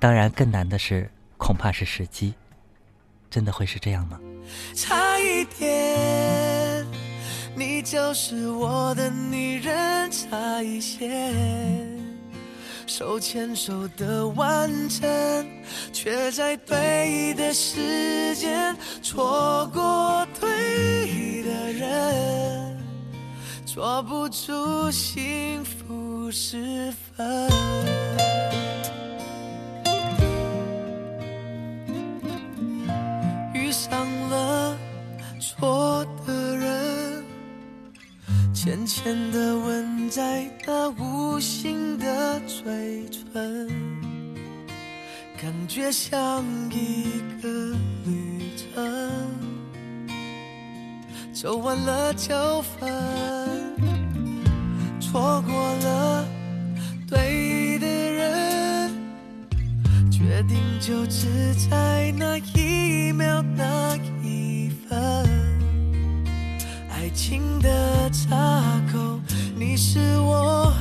当然，更难的是，恐怕是时机。真的会是这样吗？差一点，你就是我的女人，差一些，手牵手的完整，却在对的时间错过对的人，抓不住幸福时分。错的人浅浅的吻在那无形的嘴唇，感觉像一个旅程，走完了就分，错过了对的人，决定就只在那一秒那爱情的岔口，你是我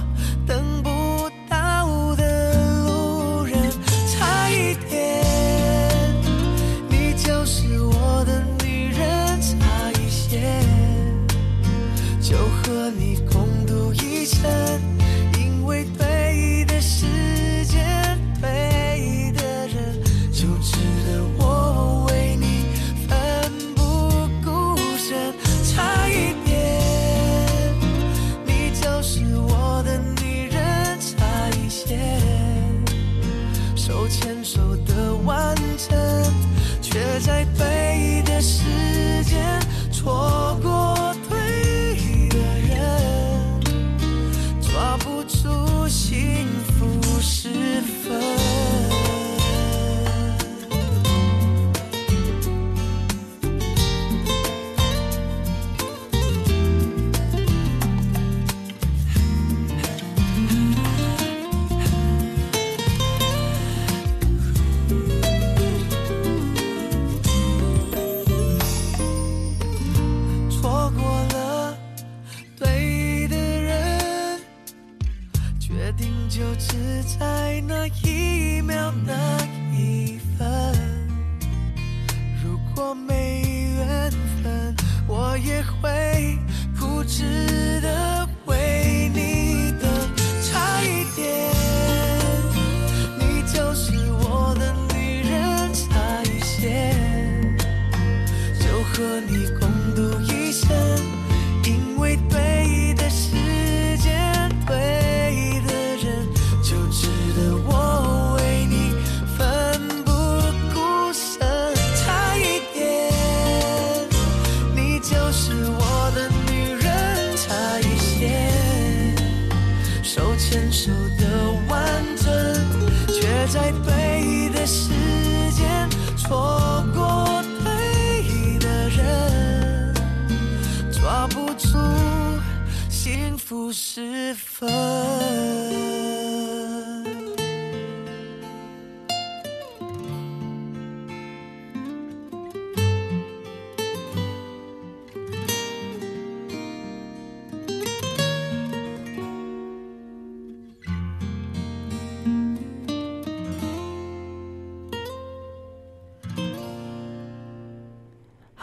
也会不值得好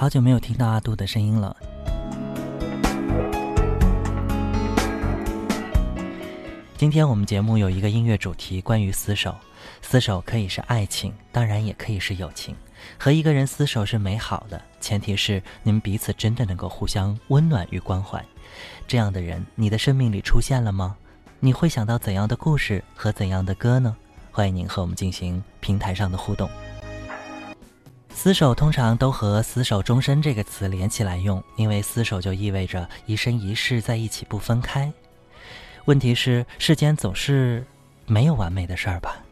久没有听到阿杜的声音了。今天我们节目有一个音乐主题，关于厮守。厮守可以是爱情，当然也可以是友情。和一个人厮守是美好的，前提是你们彼此真的能够互相温暖与关怀。这样的人，你的生命里出现了吗？你会想到怎样的故事和怎样的歌呢？欢迎您和我们进行平台上的互动。厮守通常都和“厮守终身”这个词连起来用，因为厮守就意味着一生一世在一起不分开。问题是，世间总是没有完美的事儿吧？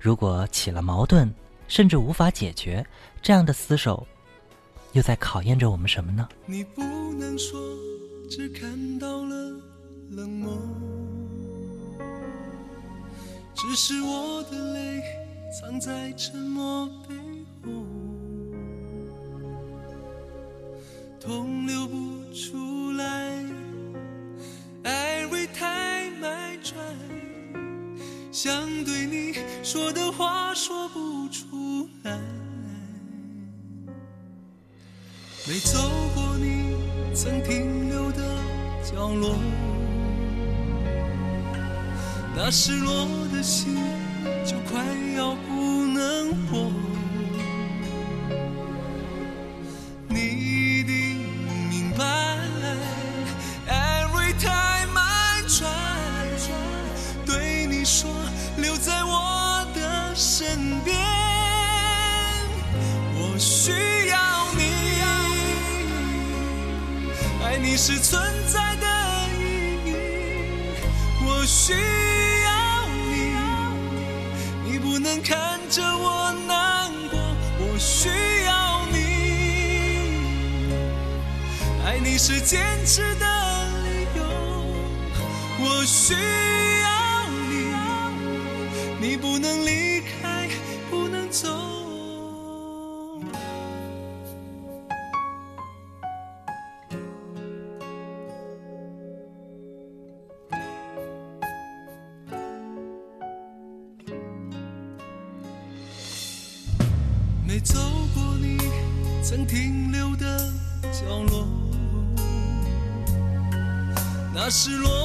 如果起了矛盾，甚至无法解决，这样的厮守，又在考验着我们什么呢？你不能说，只看到了冷漠，只是我的泪藏在沉默背后，痛流不出来，爱会太。想对你。说的话说不出来。没走过你曾停留的角落，那失落的心坚持的理由，我需要你，你不能离失落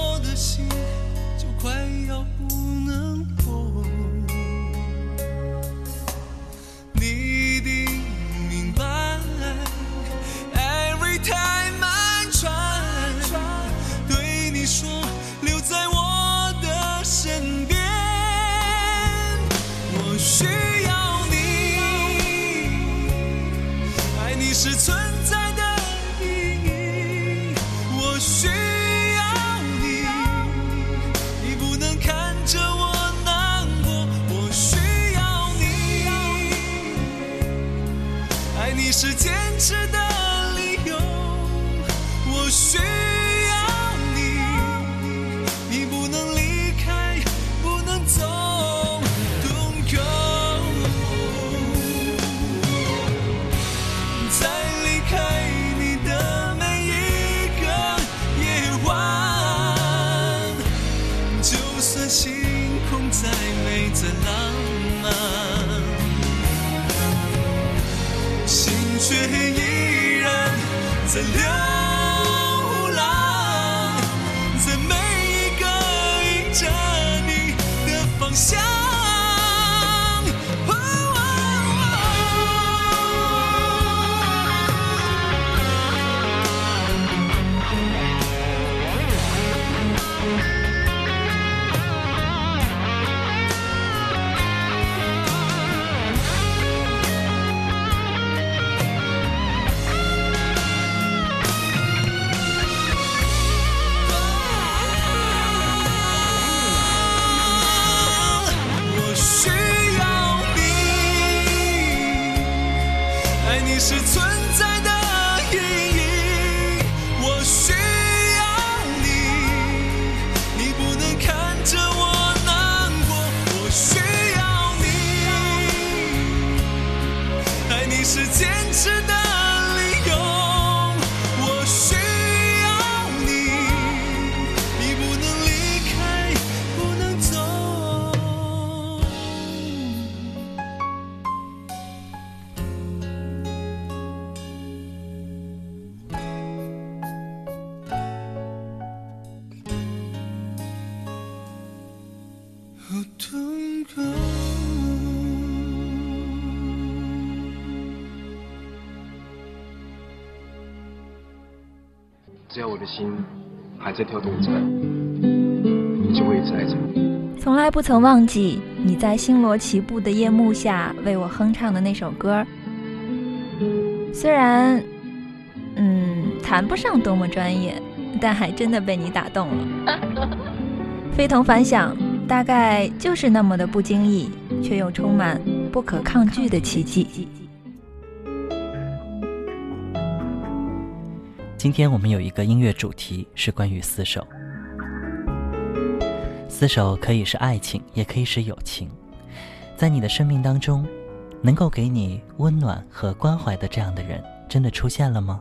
心还在跳动着，你就会一直爱着我。从来不曾忘记你在星罗棋布的夜幕下为我哼唱的那首歌。虽然，嗯，谈不上多么专业，但还真的被你打动了。非同凡响，大概就是那么的不经意，却又充满不可抗拒的奇迹。今天我们有一个音乐主题是关于厮守。厮守可以是爱情，也可以是友情。在你的生命当中，能够给你温暖和关怀的这样的人，真的出现了吗？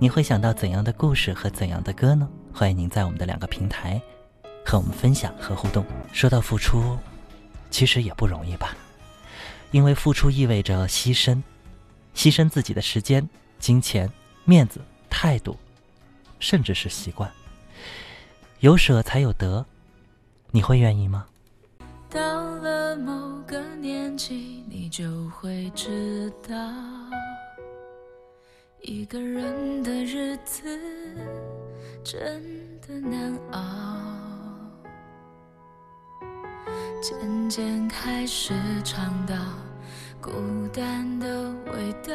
你会想到怎样的故事和怎样的歌呢？欢迎您在我们的两个平台和我们分享和互动。说到付出，其实也不容易吧，因为付出意味着牺牲，牺牲自己的时间、金钱、面子、态度，甚至是习惯。有舍才有得，你会愿意吗？到了某个年纪，你就会知道，一个人的日子真的难熬。渐渐开始尝到孤单的味道，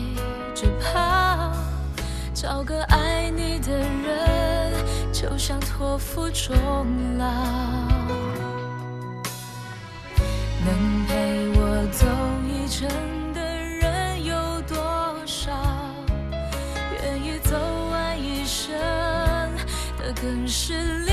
找个爱你的人，就像托付终老。能陪我走一程的人有多少？愿意走完一生的更是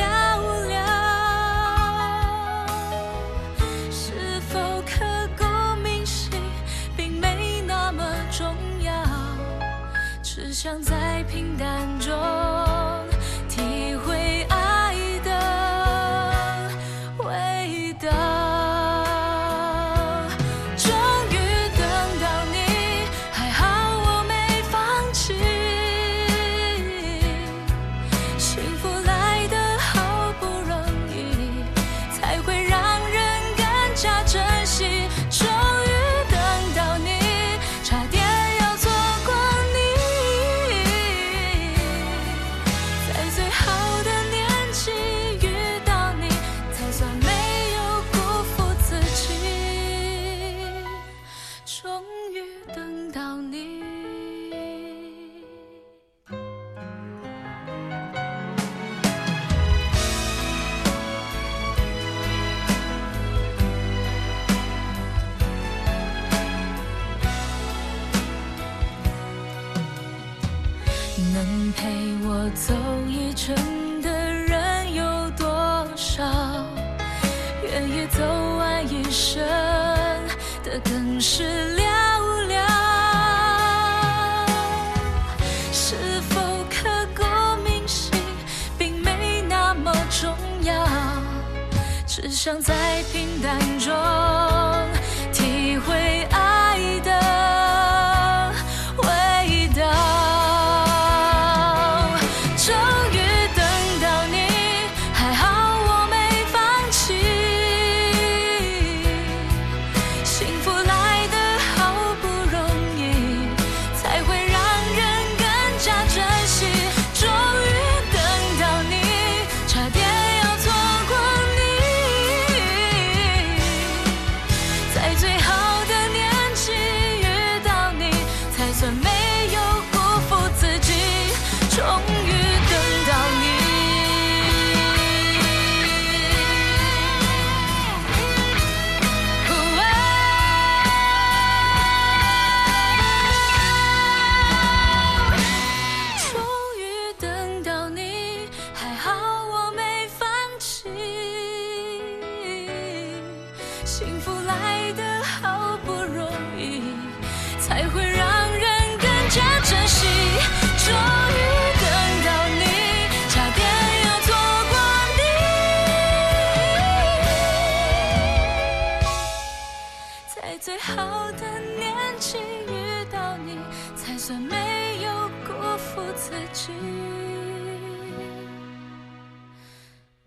真的人有多少？愿意走完一生的更是寥寥。是否刻骨铭心，并没那么重要，只想在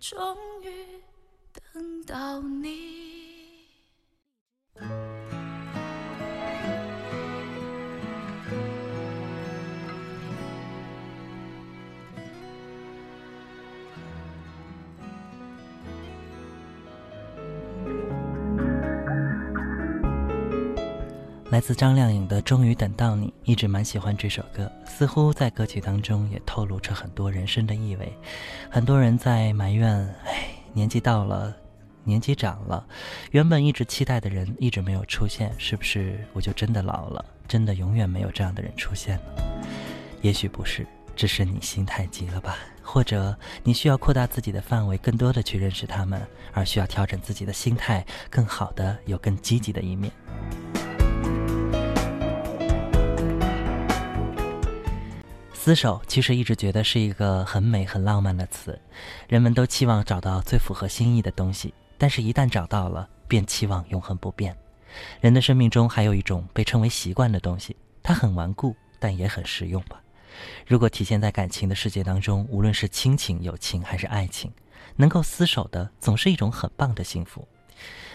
终于等到你。来自张靓颖的《终于等到你》，一直蛮喜欢这首歌，似乎在歌曲当中也透露着很多人生的意味。很多人在埋怨，哎，年纪到了，年纪长了，原本一直期待的人一直没有出现，是不是我就真的老了？真的永远没有这样的人出现了？也许不是，只是你心太急了吧？或者你需要扩大自己的范围，更多的去认识他们，而需要调整自己的心态，更好的有更积极的一面。厮守其实一直觉得是一个很美、很浪漫的词，人们都期望找到最符合心意的东西，但是，一旦找到了，便期望永恒不变。人的生命中还有一种被称为习惯的东西，它很顽固，但也很实用吧。如果体现在感情的世界当中，无论是亲情、友情还是爱情，能够厮守的，总是一种很棒的幸福。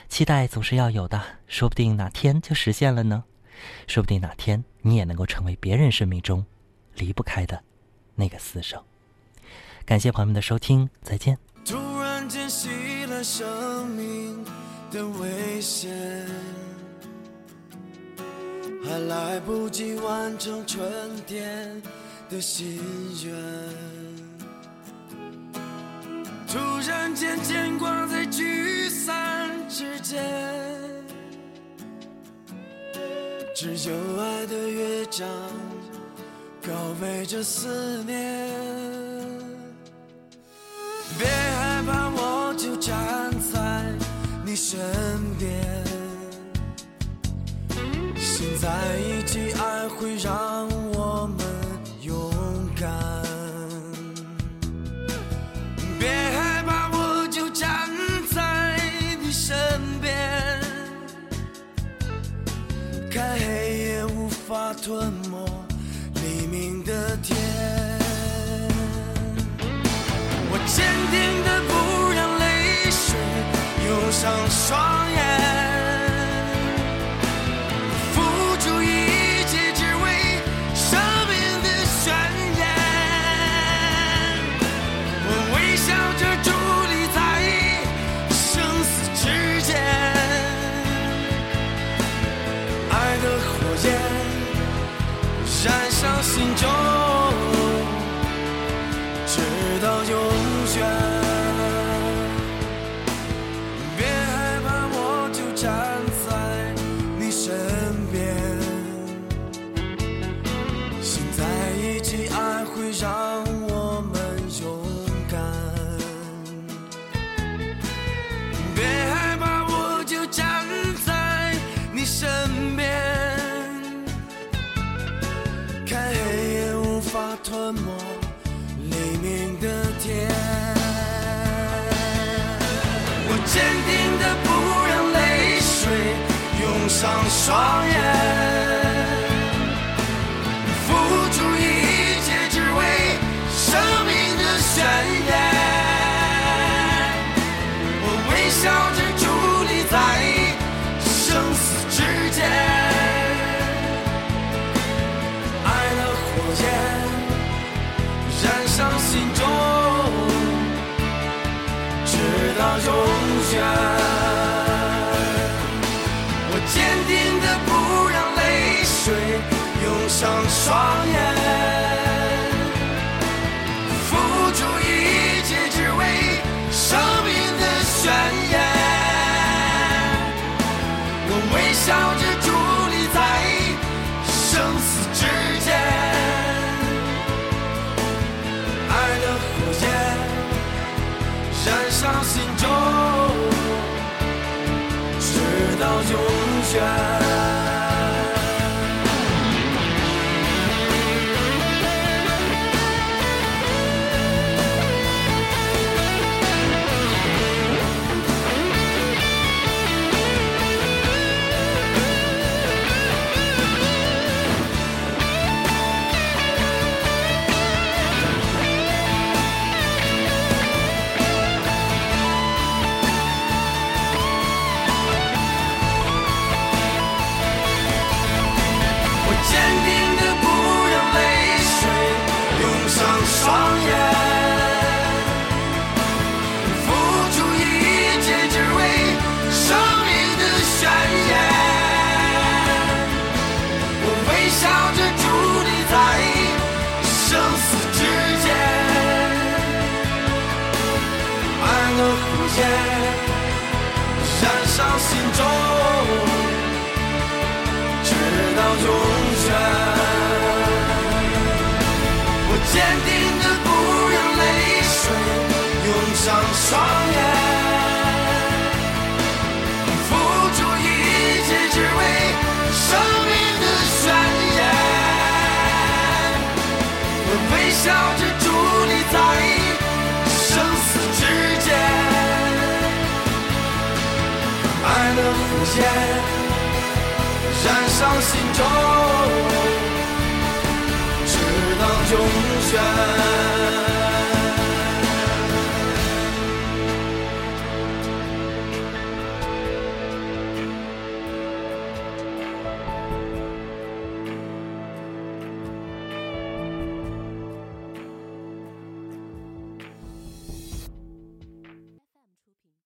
期待总是要有的，说不定哪天就实现了呢。说不定哪天你也能够成为别人生命中。离不开的那个厮守。感谢朋友们的收听，再见。突然间熄了生命的危险，还来不及完成春天的心愿。突然间牵挂在聚散之间，只有爱的乐章。告慰着思念，别害怕，我就站在你身边。心在一起，爱会让我们勇敢。别害怕，我就站在你身边，看黑夜无法吞睁双眼。没黎明的天。我坚定的不让泪水涌上双眼。永远，我坚定的不让泪水涌上双眼，付出一切只为生命的宣言。我微笑着伫立在生死之间，爱的火焰燃烧心。就直到永远笑着伫立在生死之间，爱的浮现燃烧心中，直到永远。